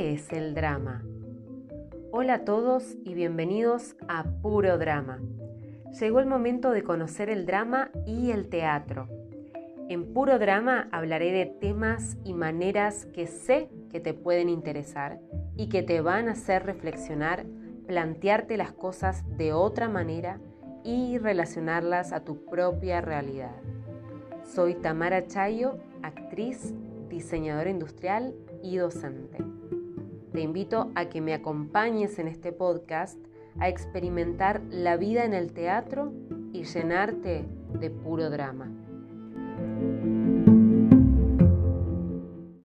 ¿Qué es el drama? Hola a todos y bienvenidos a Puro Drama. Llegó el momento de conocer el drama y el teatro. En Puro Drama hablaré de temas y maneras que sé que te pueden interesar y que te van a hacer reflexionar, plantearte las cosas de otra manera y relacionarlas a tu propia realidad. Soy Tamara Chayo, actriz, diseñadora industrial y docente. Te invito a que me acompañes en este podcast a experimentar la vida en el teatro y llenarte de puro drama.